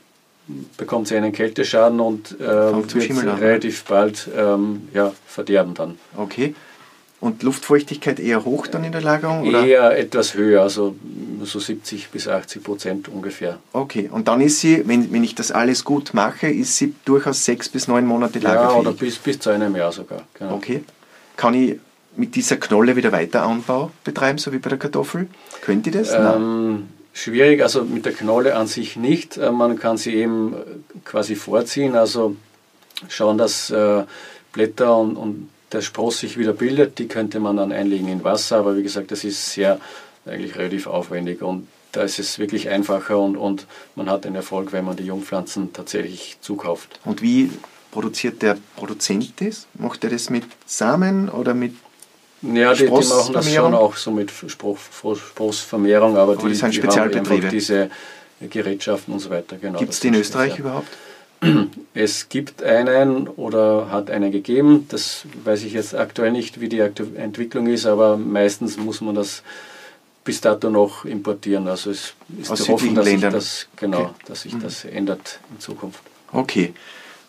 bekommt sie einen Kälteschaden und äh, wird relativ bald ähm, ja, verderben dann. Okay. Und Luftfeuchtigkeit eher hoch dann in der Lagerung? Oder? Eher etwas höher, also so 70 bis 80 Prozent ungefähr. Okay, und dann ist sie, wenn, wenn ich das alles gut mache, ist sie durchaus sechs bis neun Monate lagerfähig? Ja, oder bis, bis zu einem Jahr sogar. Genau. Okay. Kann ich mit dieser Knolle wieder weiter Anbau betreiben, so wie bei der Kartoffel? Könnt ihr das? Ähm, schwierig, also mit der Knolle an sich nicht. Äh, man kann sie eben quasi vorziehen, also schauen, dass äh, Blätter und, und der Spross sich wieder bildet, die könnte man dann einlegen in Wasser, aber wie gesagt, das ist sehr eigentlich relativ aufwendig und da ist es wirklich einfacher und, und man hat den Erfolg, wenn man die Jungpflanzen tatsächlich zukauft. Und wie produziert der Produzent das? Macht er das mit Samen oder mit ja, die, die machen das schon auch so mit Sprossvermehrung, aber, aber die, sind die einfach diese Gerätschaften und so weiter. Genau, Gibt es die in Österreich überhaupt? Es gibt einen oder hat einen gegeben, das weiß ich jetzt aktuell nicht, wie die Entwicklung ist, aber meistens muss man das bis dato noch importieren. Also es ist Aus zu hoffen, dass sich das, genau, okay. dass sich das ändert in Zukunft. Okay.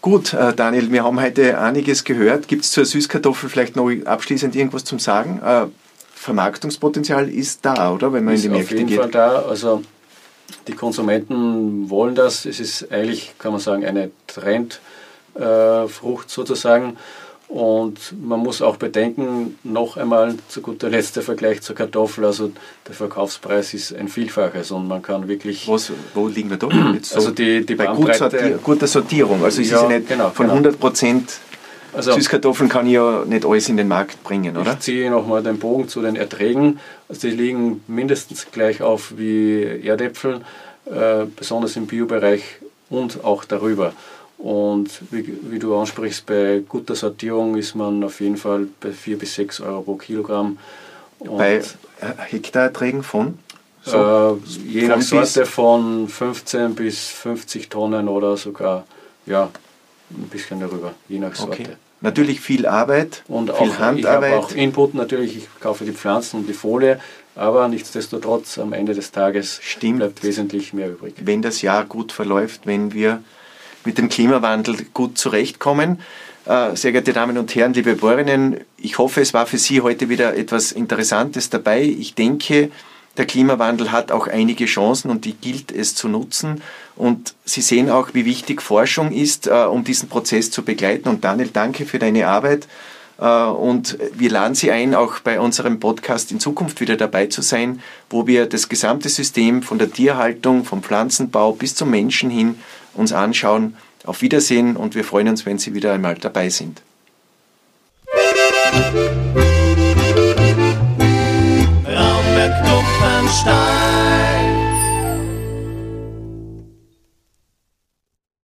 Gut, äh, Daniel, wir haben heute einiges gehört. Gibt es zur Süßkartoffel vielleicht noch abschließend irgendwas zum Sagen? Äh, Vermarktungspotenzial ist da, oder? Wenn man ist in die Märkte geht. Auf jeden Fall da. Also die Konsumenten wollen das. Es ist eigentlich, kann man sagen, eine Trendfrucht äh, sozusagen. Und man muss auch bedenken, noch einmal zu guter Letzt der Vergleich zur Kartoffel, also der Verkaufspreis ist ein Vielfaches und man kann wirklich... Was, wo liegen wir da? Jetzt also die, die bei sortier, guter Sortierung, also es ja, ist nicht genau, von genau. 100 Prozent also, Süßkartoffeln kann ich ja nicht alles in den Markt bringen, oder? Ich ziehe nochmal den Bogen zu den Erträgen. Also die liegen mindestens gleich auf wie Erdäpfel, äh, besonders im Biobereich und auch darüber. Und wie, wie, du ansprichst, bei guter Sortierung ist man auf jeden Fall bei 4 bis 6 Euro pro Kilogramm. Und bei Hektarerträgen von? So, äh, je nach Sorte von 15 bis 50 Tonnen oder sogar ja, ein bisschen darüber, je nach Sorte. Okay. Natürlich viel Arbeit und viel auch, Handarbeit. Ich auch Input natürlich, ich kaufe die Pflanzen und die Folie, aber nichtsdestotrotz am Ende des Tages Stimmt. bleibt wesentlich mehr übrig. Wenn das Jahr gut verläuft, wenn wir mit dem Klimawandel gut zurechtkommen. Äh, sehr geehrte Damen und Herren, liebe Bäuerinnen, ich hoffe, es war für Sie heute wieder etwas Interessantes dabei. Ich denke, der Klimawandel hat auch einige Chancen und die gilt es zu nutzen. Und Sie sehen auch, wie wichtig Forschung ist, äh, um diesen Prozess zu begleiten. Und Daniel, danke für deine Arbeit. Äh, und wir laden Sie ein, auch bei unserem Podcast in Zukunft wieder dabei zu sein, wo wir das gesamte System von der Tierhaltung, vom Pflanzenbau bis zum Menschen hin uns anschauen. Auf Wiedersehen und wir freuen uns, wenn Sie wieder einmal dabei sind. Stein.